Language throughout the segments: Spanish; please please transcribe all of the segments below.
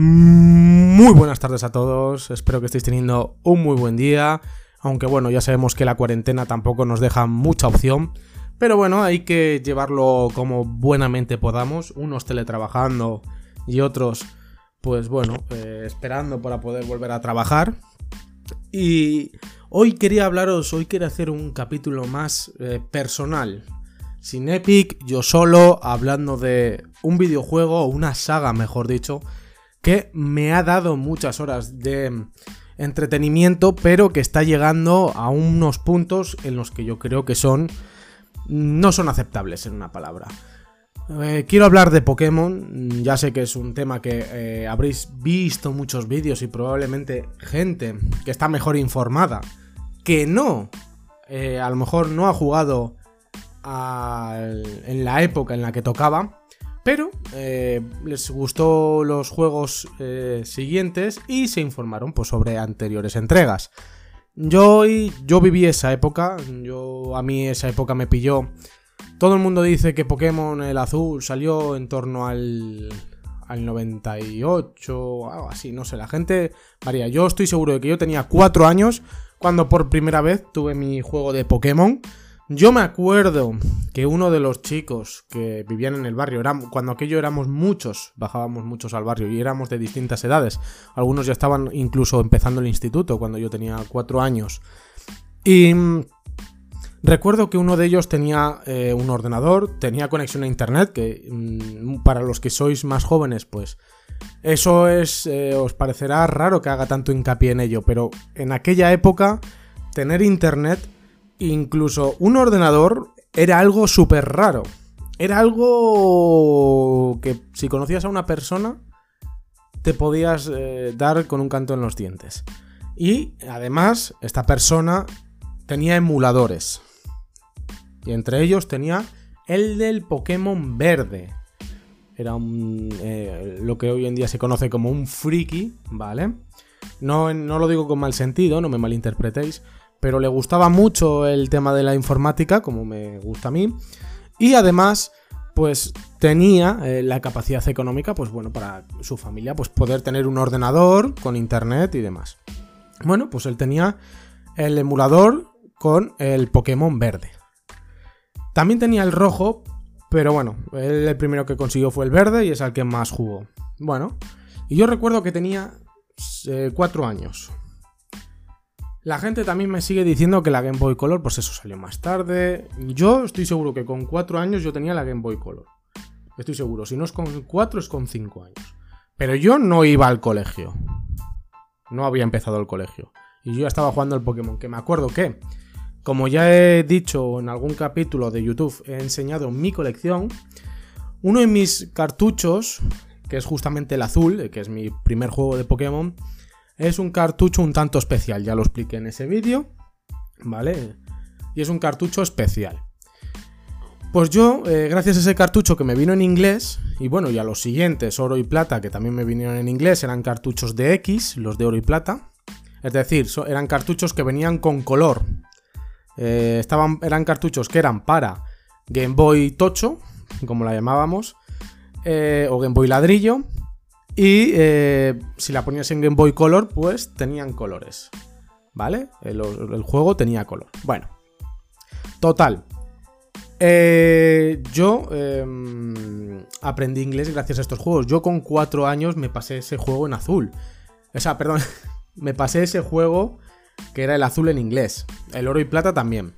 Muy buenas tardes a todos, espero que estéis teniendo un muy buen día, aunque bueno, ya sabemos que la cuarentena tampoco nos deja mucha opción, pero bueno, hay que llevarlo como buenamente podamos, unos teletrabajando y otros pues bueno, eh, esperando para poder volver a trabajar. Y hoy quería hablaros, hoy quería hacer un capítulo más eh, personal, sin Epic, yo solo, hablando de un videojuego, o una saga mejor dicho, que me ha dado muchas horas de entretenimiento, pero que está llegando a unos puntos en los que yo creo que son no son aceptables en una palabra. Eh, quiero hablar de Pokémon, ya sé que es un tema que eh, habréis visto muchos vídeos y probablemente gente que está mejor informada, que no, eh, a lo mejor no ha jugado en la época en la que tocaba, pero eh, les gustó los juegos eh, siguientes y se informaron pues, sobre anteriores entregas. Yo, yo viví esa época, yo, a mí esa época me pilló. Todo el mundo dice que Pokémon el azul salió en torno al, al 98, algo así, no sé, la gente varía. Yo estoy seguro de que yo tenía 4 años cuando por primera vez tuve mi juego de Pokémon. Yo me acuerdo que uno de los chicos que vivían en el barrio, cuando aquello éramos muchos, bajábamos muchos al barrio y éramos de distintas edades. Algunos ya estaban incluso empezando el instituto cuando yo tenía cuatro años. Y mm, recuerdo que uno de ellos tenía eh, un ordenador, tenía conexión a internet, que mm, para los que sois más jóvenes, pues eso es, eh, os parecerá raro que haga tanto hincapié en ello, pero en aquella época tener internet incluso un ordenador era algo súper raro. Era algo que si conocías a una persona te podías eh, dar con un canto en los dientes. Y además esta persona tenía emuladores. Y entre ellos tenía el del Pokémon verde. Era un, eh, lo que hoy en día se conoce como un friki, ¿vale? No, no lo digo con mal sentido, no me malinterpretéis pero le gustaba mucho el tema de la informática, como me gusta a mí, y además, pues tenía eh, la capacidad económica, pues bueno, para su familia, pues poder tener un ordenador con internet y demás. Bueno, pues él tenía el emulador con el Pokémon verde. También tenía el rojo, pero bueno, él el primero que consiguió fue el verde y es el que más jugó. Bueno, y yo recuerdo que tenía 4 eh, años. La gente también me sigue diciendo que la Game Boy Color, pues eso salió más tarde. Yo estoy seguro que con 4 años yo tenía la Game Boy Color. Estoy seguro, si no es con 4 es con 5 años. Pero yo no iba al colegio. No había empezado el colegio. Y yo ya estaba jugando al Pokémon. Que me acuerdo que, como ya he dicho en algún capítulo de YouTube, he enseñado mi colección. Uno de mis cartuchos, que es justamente el azul, que es mi primer juego de Pokémon, es un cartucho un tanto especial, ya lo expliqué en ese vídeo, ¿vale? Y es un cartucho especial. Pues yo, eh, gracias a ese cartucho que me vino en inglés, y bueno, y a los siguientes, oro y plata, que también me vinieron en inglés, eran cartuchos de X, los de oro y plata. Es decir, eran cartuchos que venían con color. Eh, estaban, eran cartuchos que eran para Game Boy Tocho, como la llamábamos, eh, o Game Boy Ladrillo, y eh, si la ponías en Game Boy Color, pues tenían colores. ¿Vale? El, juego tenía color. Bueno. Total. Eh, yo em, aprendí inglés gracias a estos juegos. Yo con cuatro años me pasé ese juego en azul. O sea, perdón. me pasé ese juego que era el azul en inglés. El oro y plata también.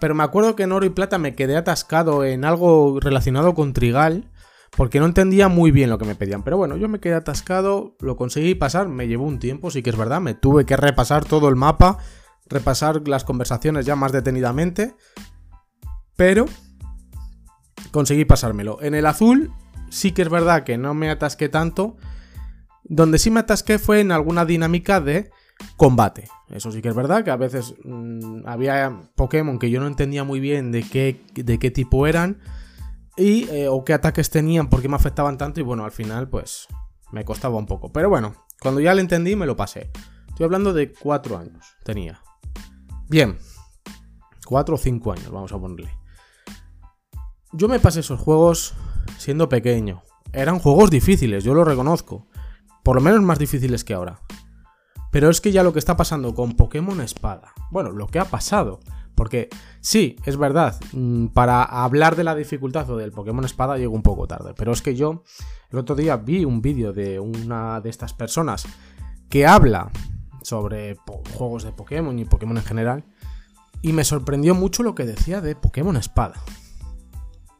Pero me acuerdo que en oro y plata me quedé atascado en algo relacionado con Trigal porque no entendía muy bien lo que me pedían. Pero bueno, yo me quedé atascado, lo conseguí pasar, me llevó un tiempo, sí que es verdad, me tuve que repasar todo el mapa, repasar las conversaciones ya más detenidamente, pero conseguí pasármelo. En el azul sí que es verdad que no me atasqué tanto, donde sí me atasqué fue en alguna dinámica de combate. Eso sí que es verdad, que a veces mm, había Pokémon que yo no entendía muy bien de qué, de qué tipo eran y, eh, o qué ataques tenían, por qué me afectaban tanto y bueno, al final pues me costaba un poco. Pero bueno, cuando ya lo entendí me lo pasé. Estoy hablando de 4 años, tenía. Bien, 4 o 5 años, vamos a ponerle. Yo me pasé esos juegos siendo pequeño. Eran juegos difíciles, yo lo reconozco. Por lo menos más difíciles que ahora. Pero es que ya lo que está pasando con Pokémon Espada, bueno, lo que ha pasado, porque sí, es verdad, mm, para hablar de la dificultad o del Pokémon Espada llego un poco tarde, pero es que yo el otro día vi un vídeo de una de estas personas que habla sobre juegos de Pokémon y Pokémon en general, y me sorprendió mucho lo que decía de Pokémon Espada.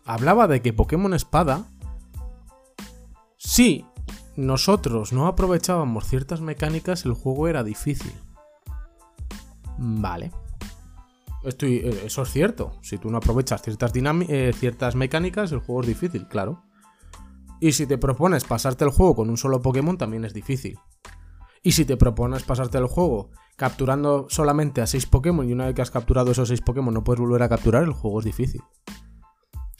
Hablaba de que Pokémon Espada, sí, nosotros no aprovechábamos ciertas mecánicas, el juego era difícil. Vale. Estoy, eh, eso es cierto. Si tú no aprovechas ciertas, eh, ciertas mecánicas, el juego es difícil, claro. Y si te propones pasarte el juego con un solo Pokémon, también es difícil. Y si te propones pasarte el juego capturando solamente a 6 Pokémon y una vez que has capturado esos 6 Pokémon no puedes volver a capturar, el juego es difícil.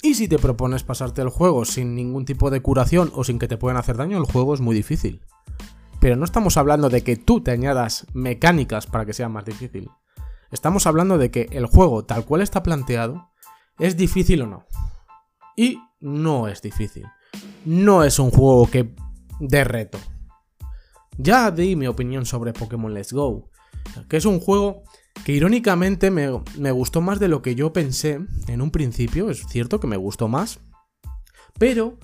Y si te propones pasarte el juego sin ningún tipo de curación o sin que te puedan hacer daño, el juego es muy difícil. Pero no estamos hablando de que tú te añadas mecánicas para que sea más difícil. Estamos hablando de que el juego, tal cual está planteado, es difícil o no. Y no es difícil. No es un juego que de reto. Ya di mi opinión sobre Pokémon Let's Go, que es un juego que irónicamente me, gustó más de lo que yo pensé en un principio, es cierto que me gustó más, pero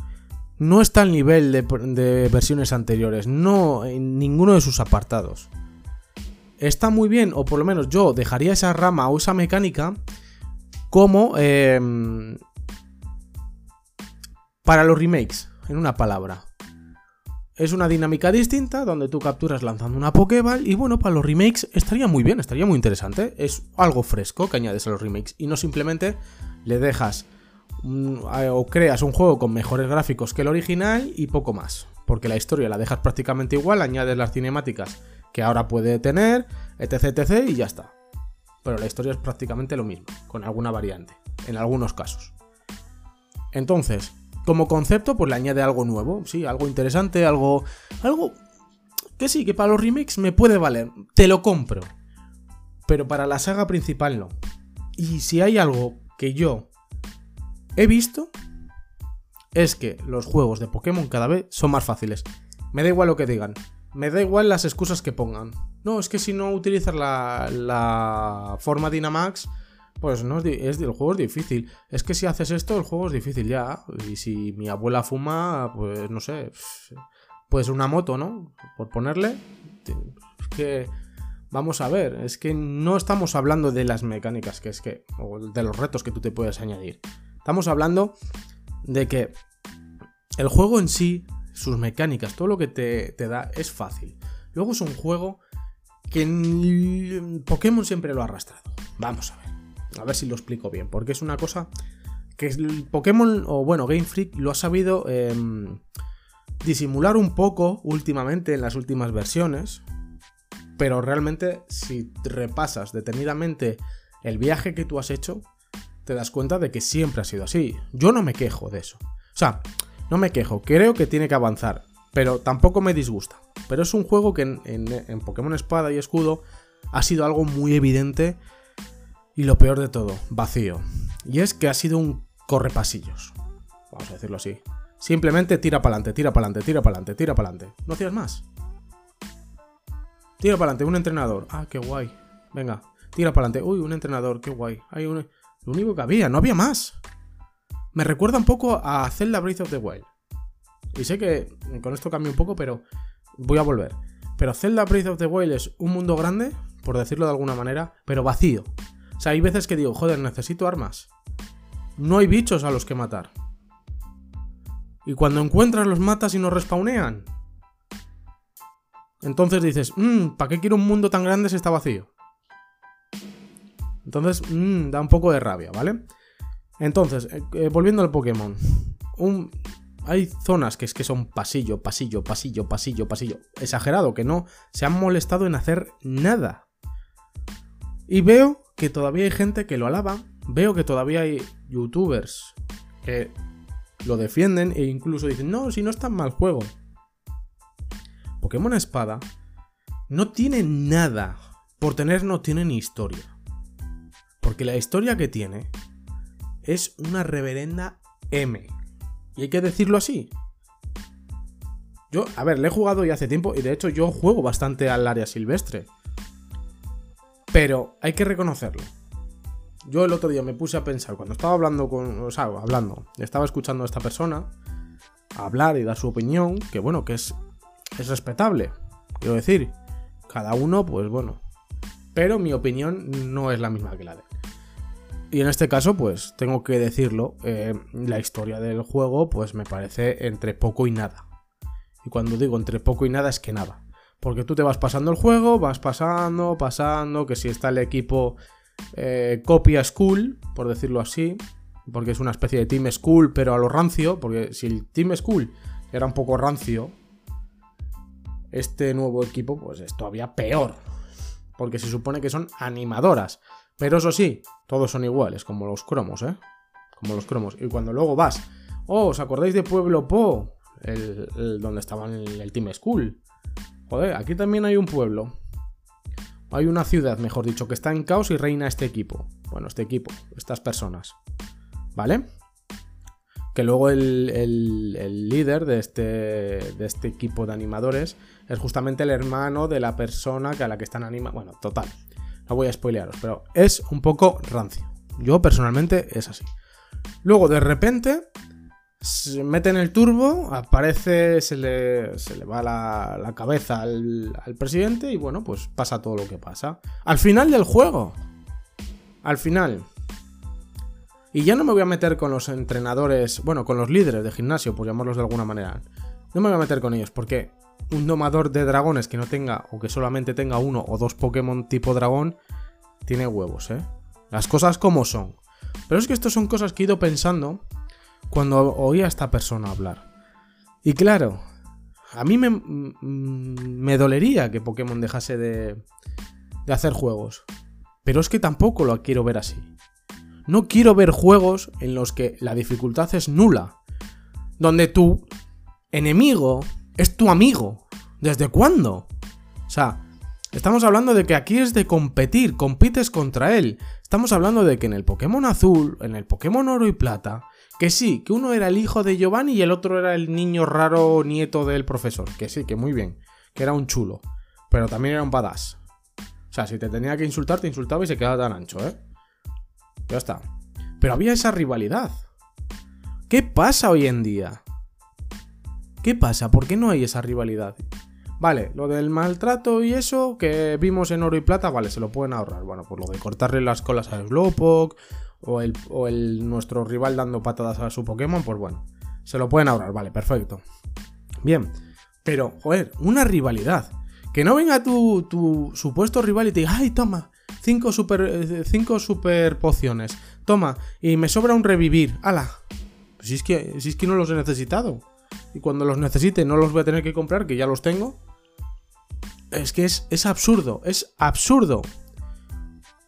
no está al nivel de, de, versiones anteriores, no en ninguno de sus apartados. Está muy bien, o por lo menos yo dejaría esa rama o esa mecánica como em, para los remakes, en una palabra. Es una dinámica distinta donde tú capturas lanzando una Pokéball y bueno, para los remakes estaría muy bien, estaría muy interesante. Es algo fresco que añades a los remakes y no simplemente le dejas o creas un juego con mejores gráficos que el original y poco más. Porque la historia la dejas prácticamente igual, añades las cinemáticas que ahora puede tener, etc, etc y ya está. Pero la historia es prácticamente lo mismo, con alguna variante, en algunos casos. Entonces, como concepto, pues le añade algo nuevo, sí, algo interesante, algo. algo. que sí, que para los remakes me puede valer. Te lo compro. Pero para la saga principal no. Y si hay algo que yo he visto, es que los juegos de Pokémon cada vez son más fáciles. Me da igual lo que digan. Me da igual las excusas que pongan. No, es que si no utilizas la, la forma Dynamax pues no es, el juego es difícil. Es que si haces esto, el juego es difícil ya. Y si mi abuela fuma, pues no sé. Pues una moto, ¿no? Por ponerle. Es que. Vamos a ver, es que no estamos hablando de las mecánicas, que es que. o de los retos que tú te puedes añadir. Estamos hablando de que el juego en sí, sus mecánicas, todo lo que te, te da es fácil. Luego es un juego que Pokémon siempre lo ha arrastrado. Vamos a ver. A ver si lo explico bien, porque es una cosa que el Pokémon, o bueno, Game Freak lo ha sabido em, disimular un poco últimamente en las últimas versiones, pero realmente si repasas detenidamente el viaje que tú has hecho, te das cuenta de que siempre ha sido así. Yo no me quejo de eso. O sea, no me quejo, creo que tiene que avanzar, pero tampoco me disgusta. Pero es un juego que en, Pokémon Espada y Escudo ha sido algo muy evidente y lo peor de todo, vacío. Y es que ha sido un correpasillos. Vamos a decirlo así. Simplemente tira para adelante, tira para adelante, tira para adelante, tira para adelante. No hacías más. Tira para adelante, un entrenador. Ah, qué guay. Venga, tira para adelante. Uy, un entrenador, qué guay. Hay un... Lo único que había, no había más. Me recuerda un poco a Zelda Breath of the Wild. Y sé que con esto cambia un poco, pero voy a volver. Pero Zelda Breath of the Wild es un mundo grande, por decirlo de alguna manera, pero vacío. O sea, hay veces que digo, joder, necesito armas. No hay bichos a los que matar. Y cuando encuentras los matas y no respawnean. Entonces dices, mmm, ¿para qué quiero un mundo tan grande si está vacío? Entonces, mmm, da un poco de rabia, ¿vale? Entonces, eh, eh, volviendo al Pokémon. hay zonas que es que son pasillo, pasillo, pasillo, pasillo, pasillo. Exagerado, que no se han molestado en hacer nada. Y veo que todavía hay gente que lo alaba, veo que todavía hay youtubers que lo defienden e incluso dicen, no, si no es tan mal juego. Pokémon Espada no tiene nada, por tener no tiene ni historia. Porque la historia que tiene es una reverenda M. Y hay que decirlo así. Yo, a ver, le he jugado ya hace tiempo y de hecho yo juego bastante al área silvestre. Pero hay que reconocerlo. Yo el otro día me puse a pensar, cuando estaba hablando con. O sea, hablando, estaba escuchando a esta persona hablar y dar su opinión, que bueno, que es, es respetable. Quiero decir, cada uno, pues bueno. Pero mi opinión no es la misma que la de. Y en este caso, pues tengo que decirlo, eh, la historia del juego, pues me parece entre poco y nada. Y cuando digo entre poco y nada es que nada. Porque tú te vas pasando el juego, vas pasando, pasando, que si está el equipo eh, copia school, por decirlo así, porque es una especie de Team School, pero a lo rancio, porque si el Team School era un poco rancio, este nuevo equipo pues es todavía peor, porque se supone que son animadoras, pero eso sí, todos son iguales, como los cromos, ¿eh? Como los cromos. Y cuando luego vas, oh, ¿os acordáis de Pueblo Po? El, donde estaban el, el Team School. Joder, aquí también hay un pueblo. Hay una ciudad, mejor dicho, que está en caos y reina este equipo. Bueno, este equipo, estas personas. ¿Vale? Que luego el, líder de este, de este equipo de animadores es justamente el hermano de la persona que a la que están animando. Bueno, total. No voy a spoilearos, pero es un poco rancio. Yo personalmente es así. Luego, de repente, se mete en el turbo, aparece, se le, se le va la, cabeza al, al, presidente y bueno, pues pasa todo lo que pasa. Al final del juego. Al final. Y ya no me voy a meter con los entrenadores, bueno, con los líderes de gimnasio, por llamarlos de alguna manera. No me voy a meter con ellos, porque un domador de dragones que no tenga, o que solamente tenga uno o dos Pokémon tipo dragón, tiene huevos, ¿eh? Las cosas como son. Pero es que estas son cosas que he ido pensando cuando oía a esta persona hablar. Y claro, a mí me, me dolería que Pokémon dejase de, de hacer juegos. Pero es que tampoco lo quiero ver así. No quiero ver juegos en los que la dificultad es nula. Donde tu enemigo es tu amigo. ¿Desde cuándo? O sea, estamos hablando de que aquí es de competir, compites contra él. Estamos hablando de que en el Pokémon azul, en el Pokémon oro y plata, que sí, que uno era el hijo de Giovanni y el otro era el niño raro nieto del profesor. Que sí, que muy bien, que era un chulo. Pero también era un badass. O sea, si te tenía que insultar, te insultaba y se quedaba tan ancho, ¿eh? Ya está. Pero había esa rivalidad. ¿Qué pasa hoy en día? ¿Qué pasa? ¿Por qué no hay esa rivalidad? Vale, lo del maltrato y eso que vimos en oro y plata, vale, se lo pueden ahorrar. Bueno, por lo de cortarle las colas a Slowpoke o el, o el nuestro rival dando patadas a su Pokémon, pues bueno, se lo pueden ahorrar, vale, perfecto. Bien, pero, joder, una rivalidad. Que no venga tu, tu supuesto rival y te diga, ay, toma, Cinco super, eh, cinco super pociones. Toma, y me sobra un revivir. ¡Hala! si, es que, si es que no los he necesitado. Y cuando los necesite no los voy a tener que comprar, que ya los tengo. Es que es, es absurdo, es absurdo.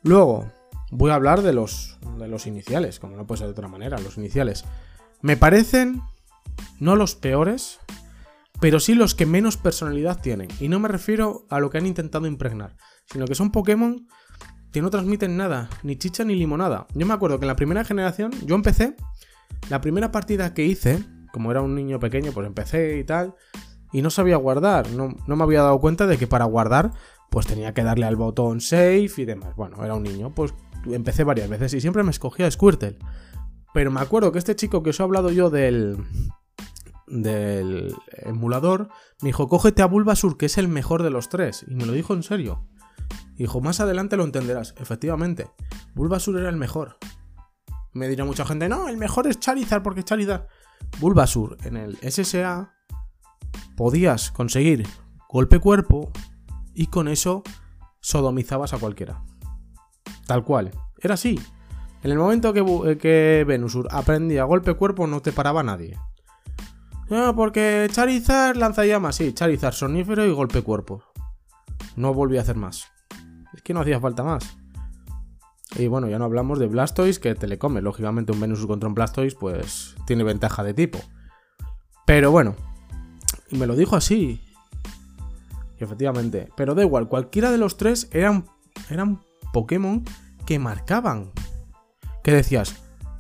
Luego, voy a hablar de los, de los iniciales, como no puede ser de otra manera, los iniciales. Me parecen no los peores, pero sí los que menos personalidad tienen. Y no me refiero a lo que han intentado impregnar, sino que son Pokémon que no transmiten nada, ni chicha ni limonada. Yo me acuerdo que en la primera generación, yo empecé, la primera partida que hice, como era un niño pequeño, pues empecé y tal, y no sabía guardar, no, no me había dado cuenta de que para guardar, pues tenía que darle al botón save y demás. Bueno, era un niño, pues empecé varias veces y siempre me escogía Squirtle. Pero me acuerdo que este chico que os he hablado yo del, del emulador, me dijo, cógete a Bulbasur, que es el mejor de los tres. Y me lo dijo en serio. Dijo, más adelante lo entenderás. Efectivamente, Bulbasur era el mejor. Me dirá mucha gente, no, el mejor es Charizard porque Charizard. Bulbasur en el SSA podías conseguir golpe cuerpo y con eso sodomizabas a cualquiera. Tal cual. Era así. En el momento que, que Venusur aprendía golpe cuerpo no te paraba nadie. No, porque Charizard lanza llamas, sí, Charizard sonífero y golpe cuerpo. No volví a hacer más. Es que no hacía falta más. Y bueno, ya no hablamos de Blastoise que te le come. Lógicamente un Venus contra un Blastoise pues tiene ventaja de tipo. Pero bueno, y me lo dijo así. Y efectivamente. Pero da igual, cualquiera de los tres eran, eran Pokémon que marcaban. Que decías,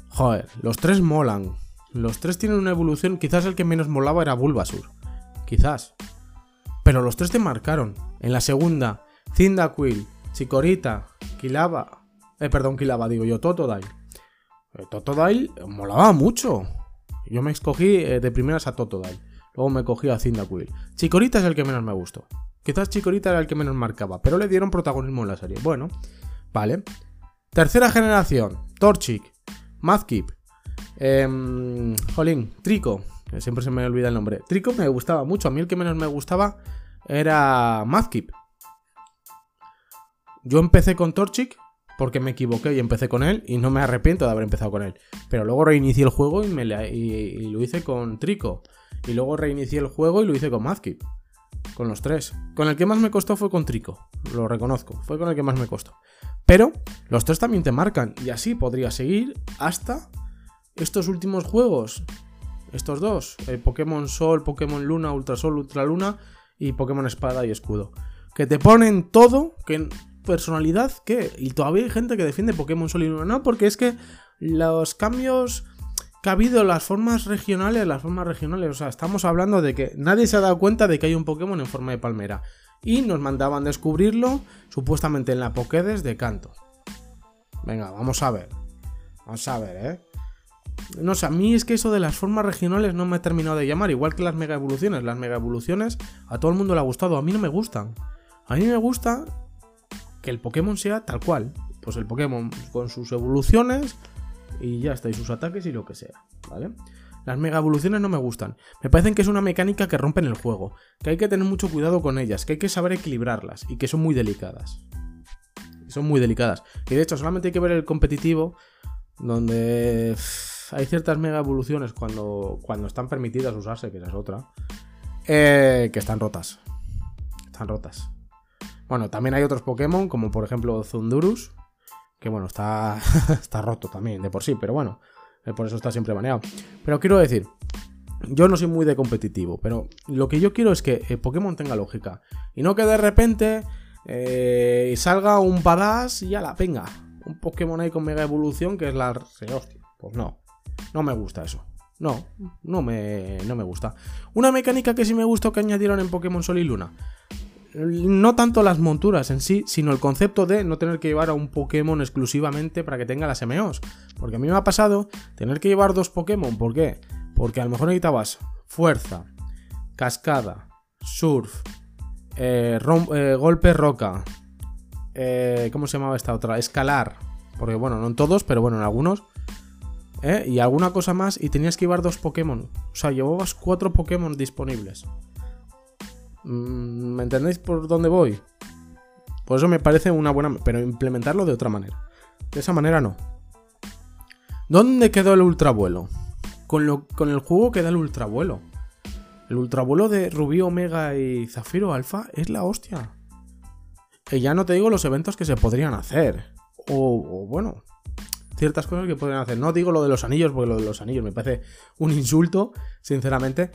joder, los tres molan. Los tres tienen una evolución, quizás el que menos molaba era Bulbasur. quizás. Pero los tres te marcaron. En la segunda, Cyndaquil, Chikorita, Kilaba. Eh, perdón, Kilaba, digo yo, Totodile. Eh, Totodile molaba mucho. Yo me escogí eh, de primeras a Totodile. Luego me cogí a Cyndaquil. Chikorita es el que menos me gustó. Quizás Chikorita era el que menos marcaba, pero le dieron protagonismo en la serie. Bueno, vale. Tercera generación, Torchic, Mazkip, eh, Jolín, Trico, siempre se me olvida el nombre. Trico me gustaba mucho, a mí el que menos me gustaba era Mazkip. Yo empecé con Torchic porque me equivoqué y empecé con él y no me arrepiento de haber empezado con él. Pero luego reinicié el juego y, me lo hice con Trico. Y luego reinicié el juego y lo hice con Mazkip. Con los tres. Con el que más me costó fue con Trico. Lo reconozco. Fue con el que más me costó. Pero los tres también te marcan. Y así podría seguir hasta estos últimos juegos. Estos dos. El Pokémon Sol, Pokémon Luna, Ultra Sol, Ultra Luna y Pokémon Espada y Escudo. Que te ponen todo. Que personalidad, ¿qué? Y todavía hay gente que defiende Pokémon Sol y Luna. No, porque es que los cambios que ha habido las formas regionales, las formas regionales, o sea, estamos hablando de que nadie se ha dado cuenta de que hay un Pokémon en forma de palmera. Y nos mandaban descubrirlo supuestamente en la Pokédex de Canto. Venga, vamos a ver. Vamos a ver, ¿eh? No sé, a mí es que eso de las formas regionales no me ha terminado de llamar, igual que las mega evoluciones. Las mega evoluciones a todo el mundo le ha gustado, a mí no me gustan. A mí me gusta que el Pokémon sea tal cual. Pues el Pokémon con sus evoluciones, y ya está, y sus ataques y lo que sea, ¿vale? Las mega evoluciones no me gustan. Me parecen que es una mecánica que rompen el juego, que hay que tener mucho cuidado con ellas, que hay que saber equilibrarlas y que son muy delicadas. Son muy delicadas. Y de hecho, solamente hay que ver el competitivo, donde hay ciertas mega evoluciones cuando, cuando están permitidas usarse, que esa es otra, eh, que están rotas. Están rotas. Bueno, también hay otros Pokémon, como por ejemplo Zundurus, que bueno, está, está roto también de por sí, pero bueno, eh, por eso está siempre baneado. Pero quiero decir, yo no soy muy de competitivo, pero lo que yo quiero es que el Pokémon tenga lógica. Y no que de repente eh, salga un badass y ya la venga. Un Pokémon ahí con mega evolución que es la hostia. Pues no, no me gusta eso. No, no me, no me gusta. Una mecánica que sí me gustó que añadieron en Pokémon Sol y Luna no tanto las monturas en sí, sino el concepto de no tener que llevar a un Pokémon exclusivamente para que tenga las MOs. Porque a mí me ha pasado tener que llevar dos Pokémon. ¿Por qué? Porque a lo mejor necesitabas fuerza, cascada, surf, eh, eh, golpe roca. Eh, ¿Cómo se llamaba esta otra? Escalar. Porque bueno, no en todos, pero bueno, en algunos. Y alguna cosa más. Y tenías que llevar dos Pokémon. O sea, llevabas cuatro Pokémon disponibles. Mm, ¿Me entendéis por dónde voy? Por eso me parece una buena... Pero implementarlo de otra manera. De esa manera no. ¿Dónde quedó el ultravuelo? Con, lo, con el juego queda el ultravuelo. El ultravuelo de Rubí, Omega y Zafiro Alpha es la hostia. Y ya no te digo los eventos que se podrían hacer. O, o, bueno, ciertas cosas que podrían hacer. No digo lo de los anillos, porque lo de los anillos me parece un insulto, sinceramente.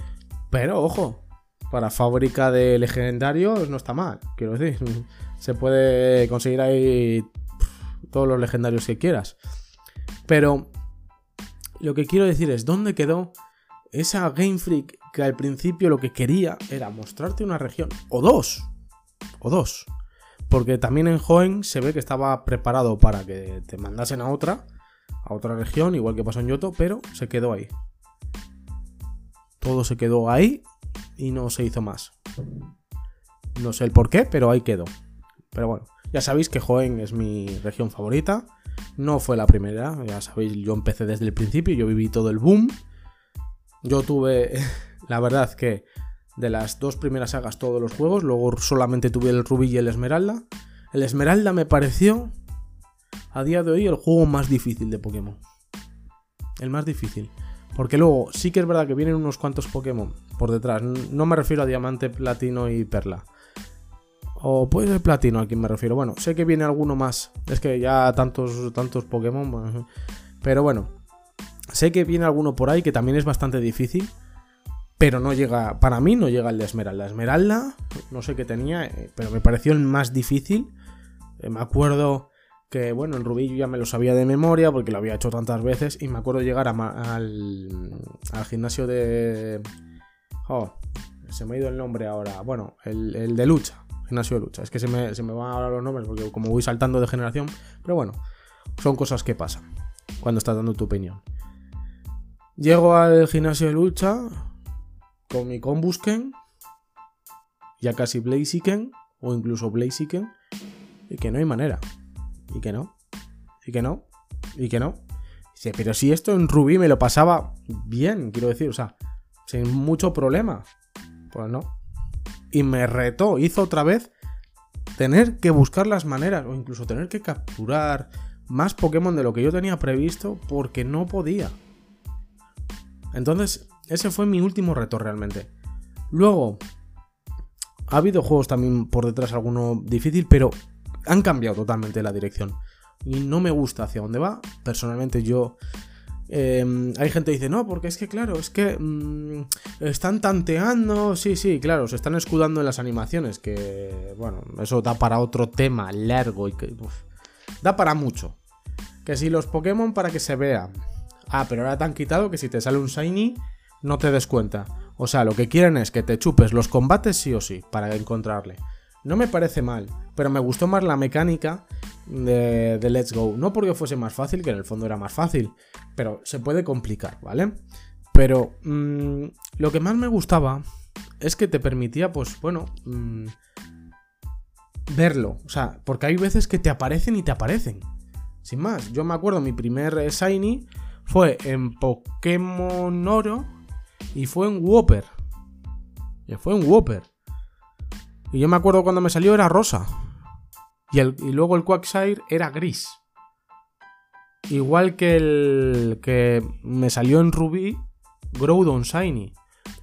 Pero ojo, para fábrica de legendarios no está mal. Quiero decir, se puede conseguir ahí todos los legendarios que quieras. Pero lo que quiero decir es, ¿dónde quedó esa Game Freak que al principio lo que quería era mostrarte una región? O dos. O dos. Porque también en Hoenn se ve que estaba preparado para que te mandasen a otra, a otra región, igual que pasó en Yoto, pero se quedó ahí. Todo se quedó ahí y no se hizo más. No sé el por qué, pero ahí quedó. Pero bueno, ya sabéis que Joen es mi región favorita. No fue la primera, ya sabéis, yo empecé desde el principio, yo viví todo el boom. Yo tuve, la verdad que de las dos primeras sagas todos los juegos, luego solamente tuve el Rubí y el Esmeralda. El Esmeralda me pareció, a día de hoy, el juego más difícil de Pokémon. El más difícil. Porque luego sí que es verdad que vienen unos cuantos Pokémon por detrás. No me refiero a diamante, platino y perla. O puede ser platino a quien me refiero. Bueno, sé que viene alguno más. Es que ya tantos, tantos Pokémon. Pero bueno. Sé que viene alguno por ahí que también es bastante difícil. Pero no llega. Para mí no llega el de Esmeralda. Esmeralda, no sé qué tenía. Eh, pero me pareció el más difícil. Eh, me acuerdo que bueno, el Rubí ya me lo sabía de memoria porque lo había hecho tantas veces y me acuerdo llegar al, al, gimnasio de... Oh, se me ha ido el nombre ahora. Bueno, el, de lucha, gimnasio de lucha. Es que se me, se me van ahora los nombres porque como voy saltando de generación. Pero bueno, son cosas que pasan cuando estás dando tu opinión. Llego al gimnasio de lucha con mi Combusken, ya casi Blaziken o incluso Blaziken, y que no hay manera. Y que no. Y que no. Y que no. Dice, pero si esto en Ruby me lo pasaba bien, quiero decir, o sea, sin mucho problema. Pues no. Y me retó, hizo otra vez tener que buscar las maneras o incluso tener que capturar más Pokémon de lo que yo tenía previsto porque no podía. Entonces, ese fue mi último reto realmente. Luego, ha habido juegos también por detrás, alguno difícil, pero han cambiado totalmente la dirección. Y no me gusta hacia dónde va. Personalmente yo Em, hay gente que dice, no, porque es que, claro, es que mm, están tanteando. Sí, sí, claro, se están escudando en las animaciones. Que, bueno, eso da para otro tema largo y que. da para mucho. Que si los Pokémon para que se vea. Ah, pero ahora te han quitado que si te sale un Shiny, no te des cuenta. O sea, lo que quieren es que te chupes los combates sí o sí, para encontrarle. No me parece mal, pero me gustó más la mecánica de, Let's Go. No porque fuese más fácil, que en el fondo era más fácil, pero se puede complicar, ¿vale? Pero mm, lo que más me gustaba es que te permitía, pues bueno, mm, verlo. O sea, porque hay veces que te aparecen y te aparecen. Sin más, yo me acuerdo, mi primer Shiny fue en Pokémon Oro y fue en Whopper. Y fue en Whopper. Y yo me acuerdo cuando me salió era rosa. Y, luego el Quagsire era gris. Igual que el que me salió en Ruby, Groudon Shiny.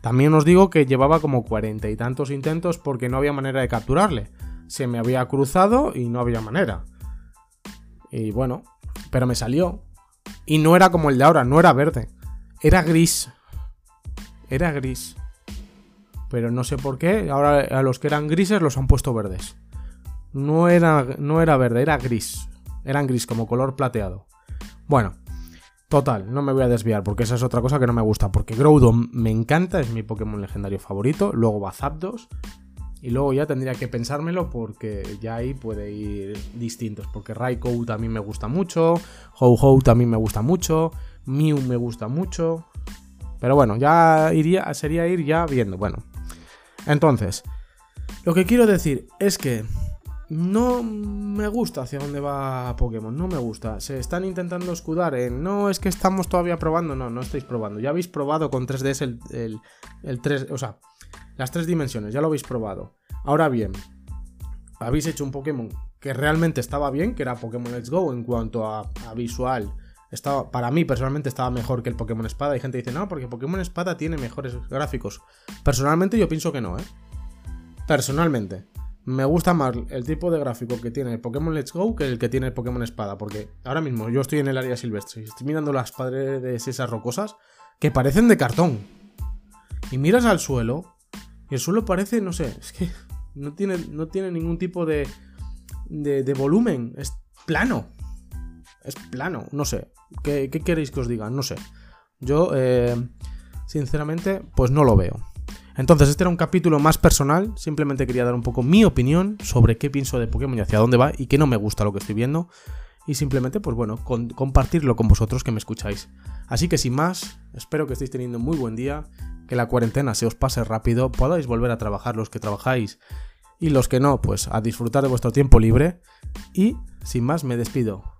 También os digo que llevaba como cuarenta y tantos intentos porque no había manera de capturarle. Se me había cruzado y no había manera. Y bueno, pero me salió. Y no era como el de ahora, no era verde. Era gris. Era gris. Pero no sé por qué, ahora a los que eran grises los han puesto verdes. No era, no era verde, era gris. Eran gris, como color plateado. Bueno, total, no me voy a desviar porque esa es otra cosa que no me gusta. Porque Groudon me encanta, es mi Pokémon legendario favorito. Luego va Zapdos. Y luego ya tendría que pensármelo porque ya ahí puede ir distintos. Porque Raikou también me gusta mucho. Ho-Ho también me gusta mucho. Mew me gusta mucho. Pero bueno, ya iría, sería ir ya viendo. Bueno, entonces, lo que quiero decir es que no me gusta hacia dónde va Pokémon, no me gusta. Se están intentando escudar en, no, es que estamos todavía probando, no, no estáis probando. Ya habéis probado con 3DS el, el, 3, o sea, las tres dimensiones, ya lo habéis probado. Ahora bien, habéis hecho un Pokémon que realmente estaba bien, que era Pokémon Let's Go en cuanto a, visual. Estaba, para mí personalmente estaba mejor que el Pokémon Espada. Hay gente dice, no, porque Pokémon Espada tiene mejores gráficos. Personalmente yo pienso que no, ¿eh? Personalmente me gusta más el tipo de gráfico que tiene el Pokémon Let's Go que el que tiene el Pokémon Espada. Porque ahora mismo yo estoy en el área silvestre y estoy mirando las paredes esas rocosas que parecen de cartón. Y miras al suelo y el suelo parece, no sé, es que no tiene, no tiene ningún tipo de, de, volumen. Es plano. Es plano, no sé. ¿Qué, queréis que os diga? No sé. Yo, eh, sinceramente, pues no lo veo. Entonces, este era un capítulo más personal, simplemente quería dar un poco mi opinión sobre qué pienso de Pokémon y hacia dónde va y qué no me gusta lo que estoy viendo. Y simplemente, pues bueno, compartirlo con vosotros que me escucháis. Así que sin más, espero que estéis teniendo un muy buen día, que la cuarentena se os pase rápido, podáis volver a trabajar los que trabajáis y los que no, pues a disfrutar de vuestro tiempo libre. Y sin más, me despido.